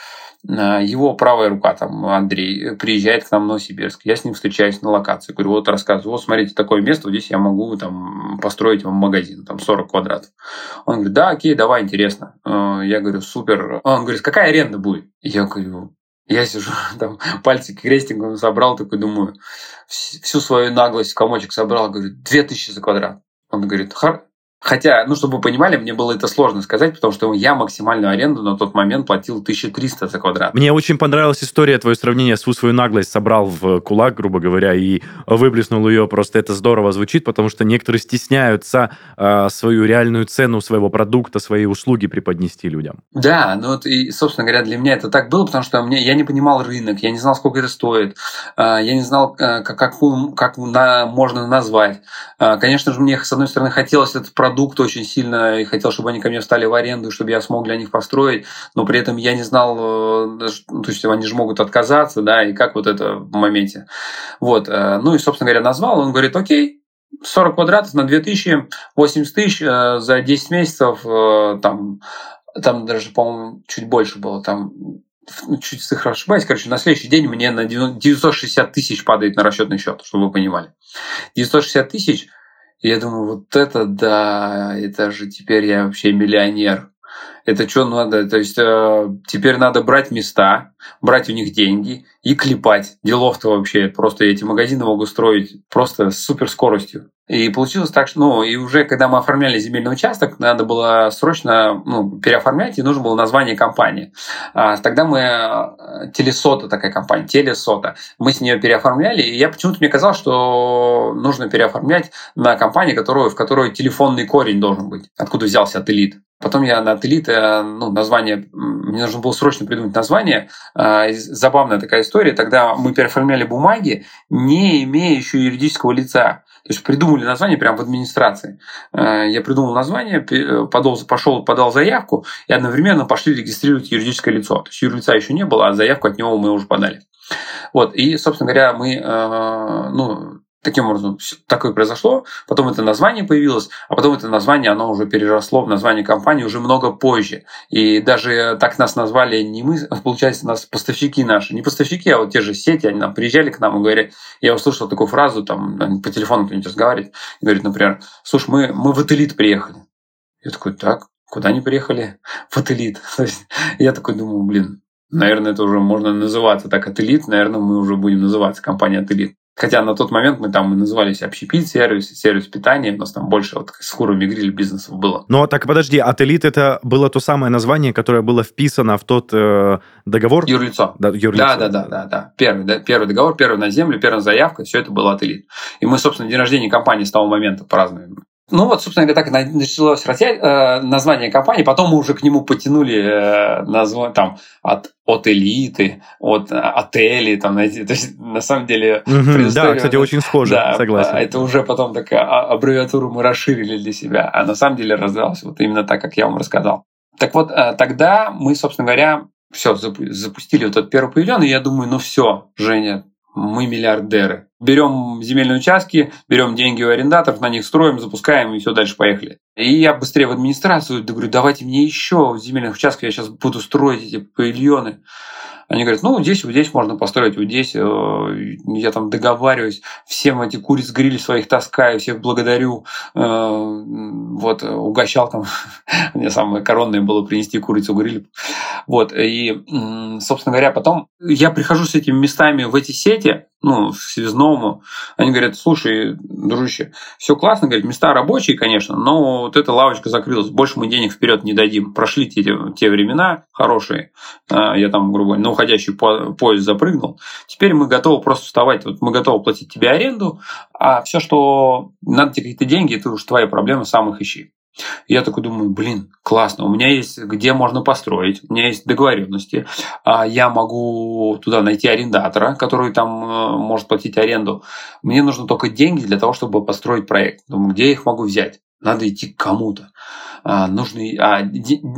А, его правая рука, там, Андрей, приезжает к нам в Новосибирск. Я с ним встречаюсь на локации. Говорю, вот рассказываю, вот смотрите, такое место, вот здесь я могу там построить вам магазин, там 40 квадратов. Он говорит, да, окей, давай, интересно. А, я говорю, супер. Он говорит, какая аренда будет? Я говорю, я сижу, там, пальчики крестиком собрал, такой думаю, всю свою наглость в комочек собрал, говорю, 2000 за квадрат. Он говорит, Хотя, ну, чтобы вы понимали, мне было это сложно сказать, потому что я максимальную аренду на тот момент платил 1300 за квадрат. Мне очень понравилась история, твое сравнение, всю свою наглость собрал в кулак, грубо говоря, и выплеснул ее. Просто это здорово звучит, потому что некоторые стесняются э, свою реальную цену своего продукта, свои услуги преподнести людям. Да, ну вот и, собственно говоря, для меня это так было, потому что мне, я не понимал рынок, я не знал, сколько это стоит, э, я не знал, э, как, как, как на, можно назвать. Э, конечно же, мне, с одной стороны, хотелось этот продукт продукт очень сильно и хотел, чтобы они ко мне встали в аренду, чтобы я смог для них построить, но при этом я не знал, э, ну, то есть они же могут отказаться, да, и как вот это в моменте. Вот, э, ну и, собственно говоря, назвал, он говорит, окей, 40 квадратов на 2000, 80 тысяч э, за 10 месяцев, там, там даже, по-моему, чуть больше было, там ну, чуть цифра ошибаюсь, короче, на следующий день мне на 960 тысяч падает на расчетный счет, чтобы вы понимали. 960 тысяч я думаю, вот это да, это же теперь я вообще миллионер. Это что надо? То есть э, теперь надо брать места, брать у них деньги и клепать. Делов-то вообще. Просто эти магазины могу строить просто с супер скоростью. И получилось так, что, ну, и уже когда мы оформляли земельный участок, надо было срочно ну, переоформлять, и нужно было название компании. А, тогда мы, э, Телесота такая компания, Телесота, мы с нее переоформляли, и я почему-то мне казалось, что нужно переоформлять на компанию, которую, в которой телефонный корень должен быть, откуда взялся от элит. Потом я на Элит, э, ну, название, мне нужно было срочно придумать название. А, забавная такая история. Тогда мы переоформляли бумаги, не имея еще юридического лица. То есть придумали название прямо в администрации. Э, я придумал название, подал, пошел, подал заявку, и одновременно пошли регистрировать юридическое лицо. То есть юрлица еще не было, а заявку от него мы уже подали. Вот, и, собственно говоря, мы, э, ну, Таким образом, такое произошло, потом это название появилось, а потом это название, оно уже переросло в название компании уже много позже. И даже так нас назвали не мы, а получается, нас поставщики наши, не поставщики, а вот те же сети, они нам приезжали к нам и говорят, я услышал такую фразу, там по телефону кто-нибудь разговаривает, и говорит, например, слушай, мы, мы в Ателит приехали. Я такой, так, куда они приехали? В Ателит. я такой думаю, блин, наверное, это уже можно называться так Ателит, наверное, мы уже будем называться компания Ателит. Хотя на тот момент мы там мы назывались общепит сервис, сервис питания, у нас там больше вот с курами гриль бизнесов было. Ну, а так подожди, от элит это было то самое название, которое было вписано в тот э, договор? Юрлицо. Да, юрлицо. Да, да, да, да, да. Первый, да, первый договор, первый на землю, первая заявка, все это было от элит. И мы, собственно, день рождения компании с того момента празднуем. Ну вот, собственно говоря, так началось э, название компании, потом мы уже к нему потянули э, название там от, от элиты, от отелей, там, знаете, то есть на самом деле... Mm-hmm, да, кстати, очень схоже, да, согласен. Это уже потом такая а, аббревиатуру мы расширили для себя, а на самом деле раздалось вот именно так, как я вам рассказал. Так вот, э, тогда мы, собственно говоря, все, запустили вот этот первый павильон, и я думаю, ну все, Женя, мы миллиардеры. Берем земельные участки, берем деньги у арендаторов, на них строим, запускаем и все дальше поехали. И я быстрее в администрацию говорю, давайте мне еще земельных участков, я сейчас буду строить эти павильоны. Они говорят, ну, здесь, вот здесь можно построить, вот здесь э, я там договариваюсь, всем эти куриц грили своих таскаю, всех благодарю. Э, вот, угощал там, мне самое коронное было принести курицу гриль. Вот, и, собственно говоря, потом я прихожу с этими местами в эти сети, ну, связному, они говорят, слушай, дружище, все классно, говорят, места рабочие, конечно, но вот эта лавочка закрылась, больше мы денег вперед не дадим. Прошли те, те времена хорошие, а, я там, грубо говоря, на уходящий поезд запрыгнул. Теперь мы готовы просто вставать, вот мы готовы платить тебе аренду, а все, что надо тебе какие-то деньги, это уж твоя проблема, сам их ищи. Я такой думаю, блин, классно, у меня есть где можно построить, у меня есть договоренности, а я могу туда найти арендатора, который там э, может платить аренду. Мне нужно только деньги для того, чтобы построить проект. Думаю, где я их могу взять? Надо идти к кому-то а, нужны, а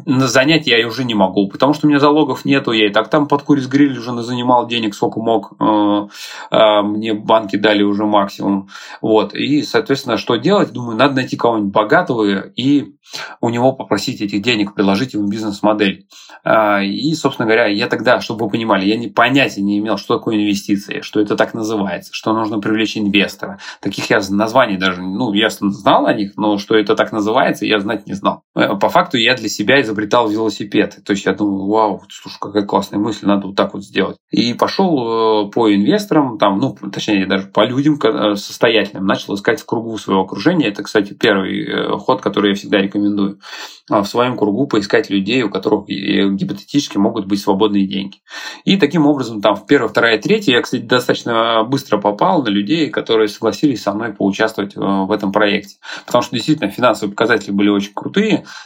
на занять я уже не могу, потому что у меня залогов нету, я и так там под куриц гриль уже занимал денег сколько мог, э, э, мне банки дали уже максимум, вот, и, соответственно, что делать? Думаю, надо найти кого-нибудь богатого и у него попросить этих денег, предложить ему бизнес-модель. А, и, собственно говоря, я тогда, чтобы вы понимали, я не понятия не имел, что такое инвестиции, что это так называется, что нужно привлечь инвестора. Таких я названий даже, ну, я знал о них, но что это так называется, я знать не знал. Э, по факту я для себя изобретал велосипед. То есть я думал, вау, слушай, какая классная мысль, надо вот так вот сделать. И пошел э, по инвесторам, там, ну, точнее, даже по людям э, состоятельным, начал искать в кругу своего окружения. Это, кстати, первый ход, который я всегда рекомендую. А, в своем кругу поискать людей, у которых гипотетически могут быть свободные деньги. И таким образом, там, в первая, вторая, третья, я, кстати, достаточно быстро попал на людей, которые согласились со мной поучаствовать в этом проекте. Потому что действительно финансовые показатели были очень крутые,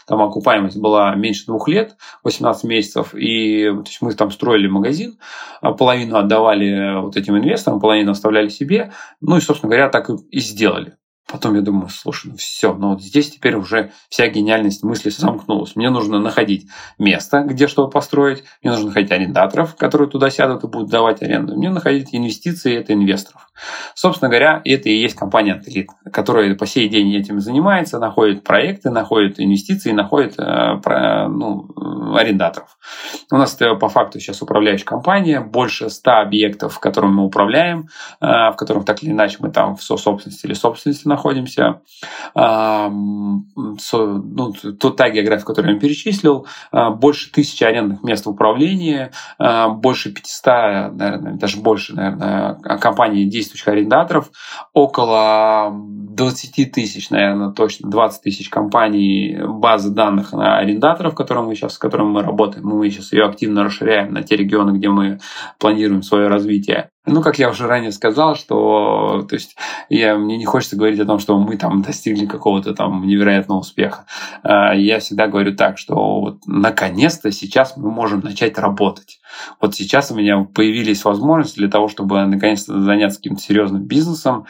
там окупаемость была меньше двух лет, 18 месяцев, и то есть мы там строили магазин, а половину отдавали вот этим инвесторам, половину оставляли себе, ну и, собственно говоря, так и сделали. Потом я думаю, слушай, ну все, ну вот здесь теперь уже вся гениальность мысли сомкнулась. Мне нужно находить место, где что построить, мне нужно находить арендаторов, которые туда сядут и будут давать аренду, мне находить инвестиции, это инвесторов. Собственно говоря, это и есть компания Антелит, которая по сей день этим занимается, находит проекты, находит инвестиции, находит э, ну, арендаторов. У нас по факту сейчас управляющая компания, больше 100 объектов, которыми мы управляем, э, в которых так или иначе мы там в собственности или собственности находимся. Ну, та география, которую я перечислил, а, больше тысячи арендных мест в управлении, а, больше 500, наверное, даже больше, наверное, компаний, действующих арендаторов, около 20 тысяч, наверное, точно 20 тысяч компаний, базы данных на арендаторов, которым мы сейчас, с которыми мы работаем. Мы сейчас ее активно расширяем на те регионы, где мы планируем свое развитие. Ну, как я уже ранее сказал, что то есть, я, мне не хочется говорить о том, что мы там достигли какого-то там невероятного успеха. А, я всегда говорю так, что вот наконец-то сейчас мы можем начать работать. Вот сейчас у меня появились возможности для того, чтобы наконец-то заняться каким-то серьезным бизнесом,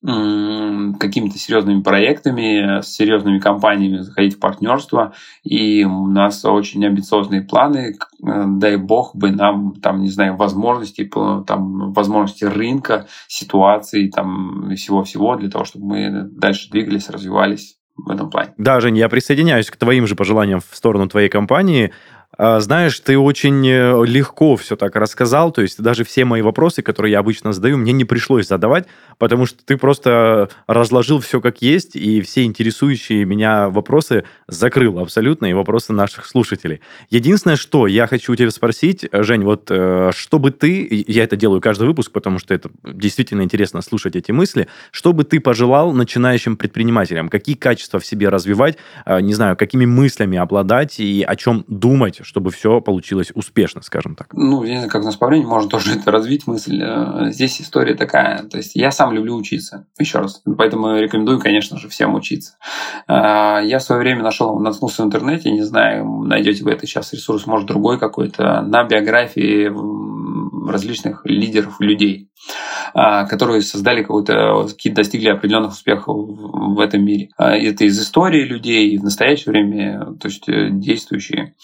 какими-то серьезными проектами, с серьезными компаниями заходить в партнерство. И у нас очень амбициозные планы. Э, дай бог бы нам, там, не знаю, возможности, там, возможности рынка, ситуации, там, всего-всего для того, чтобы мы дальше двигались, развивались в этом плане. Да, Жень, я присоединяюсь к твоим же пожеланиям в сторону твоей компании. А, знаешь, ты очень э, легко все так рассказал, то есть даже все мои вопросы, которые я обычно задаю, мне не пришлось задавать, потому что ты просто разложил все как есть, и все интересующие меня вопросы закрыл абсолютно, и вопросы наших слушателей. Единственное, что я хочу у тебя спросить, Жень, вот э, что бы ты, я это делаю каждый выпуск, потому что это действительно интересно слушать эти мысли, что бы ты пожелал начинающим предпринимателям, какие качества в себе развивать, э, не знаю, какими мыслями обладать и о чем думать, чтобы все получилось успешно, скажем так? Ну, я не знаю, как нас по времени можно тоже это развить мысль. Э, здесь история такая. То есть я сам люблю учиться. Еще раз. Поэтому рекомендую, конечно же, всем учиться. Э, я в свое время нашел, наткнулся в интернете, не знаю, найдете вы это сейчас ресурс, может, другой какой-то, на биографии различных лидеров людей. которые создали какой-то, какие-то достигли определенных успехов в этом мире. Это из истории людей, в настоящее время, то есть э, действующие.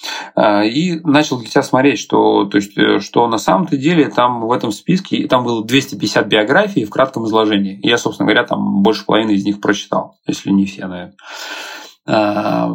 И начал для себя смотреть, что, то есть, э, что на самом-то деле там в этом списке, там было 250 биографий в кратком изложении. Я, собственно говоря, там больше половины из них прочитал, если не все, наверное. А,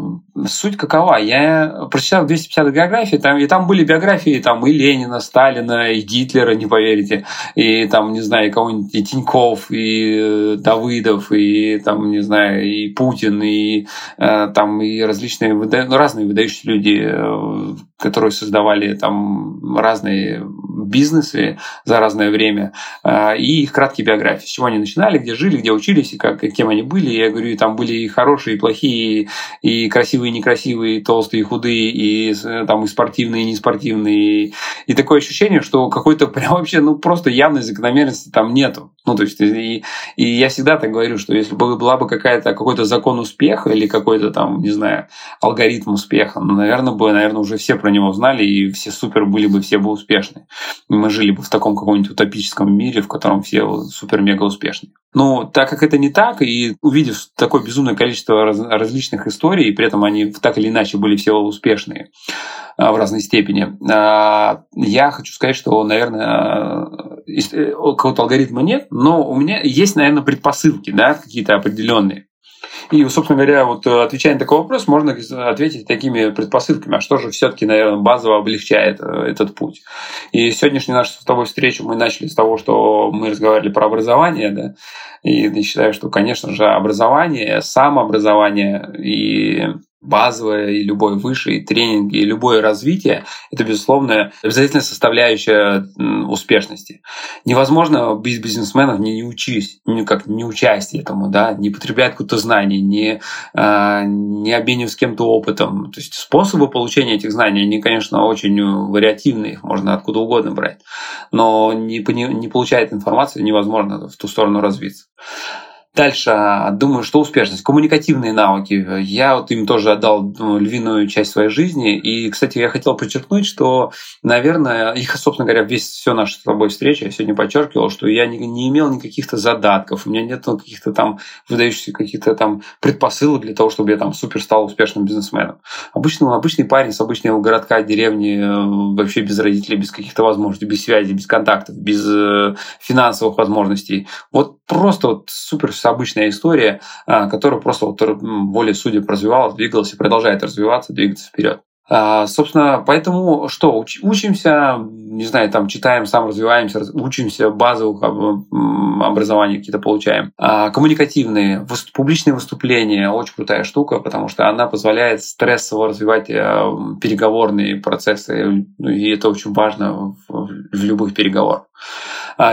суть какова? Я прочитал 250 биографий, там, и там были биографии там, и Ленина, Сталина, и Гитлера, не поверите, и там, не знаю, кого-нибудь, и Тиньков, и э, Давыдов, и там, не знаю, и Путин, и э, там, и различные, ну, разные выдающиеся люди, э, которые создавали там разные бизнесы за разное время, и их краткие биографии. С чего они начинали, где жили, где учились, и как, кем они были. Я говорю, там были и хорошие, и плохие, и, красивые, и некрасивые, и толстые, и худые, и там и спортивные, и неспортивные. И, и такое ощущение, что какой-то прям вообще, ну, просто явной закономерности там нету. Ну, то есть, и, и я всегда так говорю, что если бы была бы какая-то какой-то закон успеха или какой-то там, не знаю, алгоритм успеха, ну, наверное, бы, наверное, уже все про него знали, и все супер были бы, все бы успешны. Мы жили бы в таком каком-нибудь утопическом мире, в котором все супер-мега успешны. Но так как это не так, и увидев такое безумное количество раз, различных историй, и при этом они так или иначе были все успешные а, в разной степени, а, я хочу сказать, что, наверное, э, какого-то алгоритма нет, но у меня есть, наверное, предпосылки, да, какие-то определенные. И, собственно говоря, вот э, отвечая на такой вопрос, можно ответить такими предпосылками, а что же все-таки, наверное, базово облегчает э, этот путь. И сегодняшнюю нашу с тобой встречу мы начали с того, что мы разговаривали про образование, да, и я считаю, что, конечно же, образование, самообразование и базовое и любой высший и тренинги, и любое развитие – это, безусловно, обязательная составляющая успешности. Невозможно без бизнесменов не, не учись, не, как, не учась этому, да, не потреблять какое-то знание, не, э, не обмениваясь с кем-то опытом. То есть способы получения этих знаний, они, конечно, очень вариативные, их можно откуда угодно брать, но не, не получает информацию невозможно в ту сторону развиться. Дальше, а, думаю, что успешность. Коммуникативные навыки. Я вот им тоже отдал ну, львиную часть своей жизни. И, кстати, я хотел подчеркнуть, что, наверное, их, собственно говоря, весь все наша с тобой встреча, я сегодня подчеркивал, что я не, не имел никаких-то задатков, у меня нет каких-то там выдающихся каких-то там предпосылок для того, чтобы я там супер стал успешным бизнесменом. Обычный, обычный парень с обычного городка, деревни, э, вообще без родителей, без каких-то возможностей, без связи, без контактов, без э, финансовых возможностей. Вот просто вот супер обычная история, а, которая просто вот волей судеб развивалась, двигалась и продолжает развиваться, двигаться вперед. А, собственно, поэтому что, уч, учимся, не знаю, там читаем, сам развиваемся, учимся, базовых образования какие-то получаем. А, коммуникативные, публичные выступления, очень крутая штука, потому что она позволяет стрессово развивать э, переговорные процессы, ну, и это очень важно в, любых переговорах.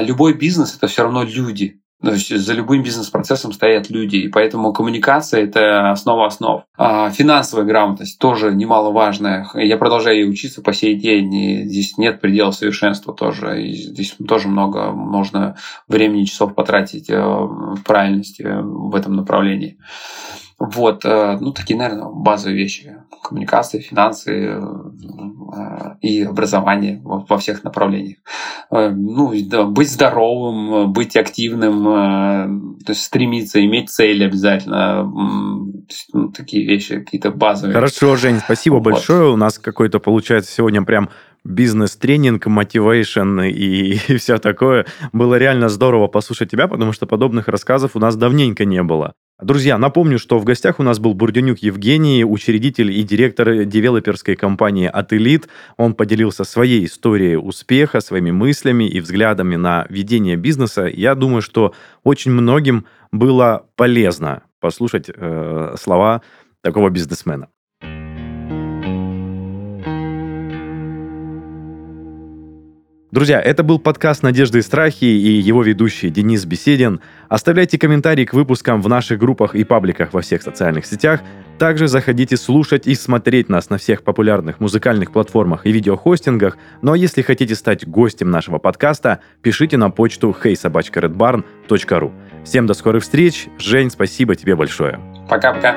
Любой бизнес — это все равно люди. То есть за любым бизнес-процессом стоят люди, и поэтому коммуникация — это основа основ. А финансовая грамотность тоже немаловажная. Я продолжаю учиться по сей день, и здесь нет предела совершенства тоже. И здесь тоже много можно времени, часов потратить э, в правильности в этом направлении. Вот, э, ну, такие, наверное, базовые вещи. Коммуникации, финансы э, и образование во всех направлениях. Э, ну, да, быть здоровым, быть активным, то есть стремиться, иметь цель обязательно. Ну, такие вещи какие-то базовые. Хорошо, Жень, спасибо вот. большое. У нас какой-то получается сегодня прям бизнес-тренинг, мотивейшн и, и все такое. Было реально здорово послушать тебя, потому что подобных рассказов у нас давненько не было. Друзья, напомню, что в гостях у нас был Бурденюк Евгений, учредитель и директор девелоперской компании «Ателит». Он поделился своей историей успеха, своими мыслями и взглядами на ведение бизнеса. Я думаю, что очень многим было полезно послушать э, слова такого бизнесмена. Друзья, это был подкаст «Надежды и страхи» и его ведущий Денис Беседин. Оставляйте комментарии к выпускам в наших группах и пабликах во всех социальных сетях. Также заходите слушать и смотреть нас на всех популярных музыкальных платформах и видеохостингах. Ну а если хотите стать гостем нашего подкаста, пишите на почту heysobachkaredbarn.ru. Всем до скорых встреч. Жень, спасибо тебе большое. Пока-пока.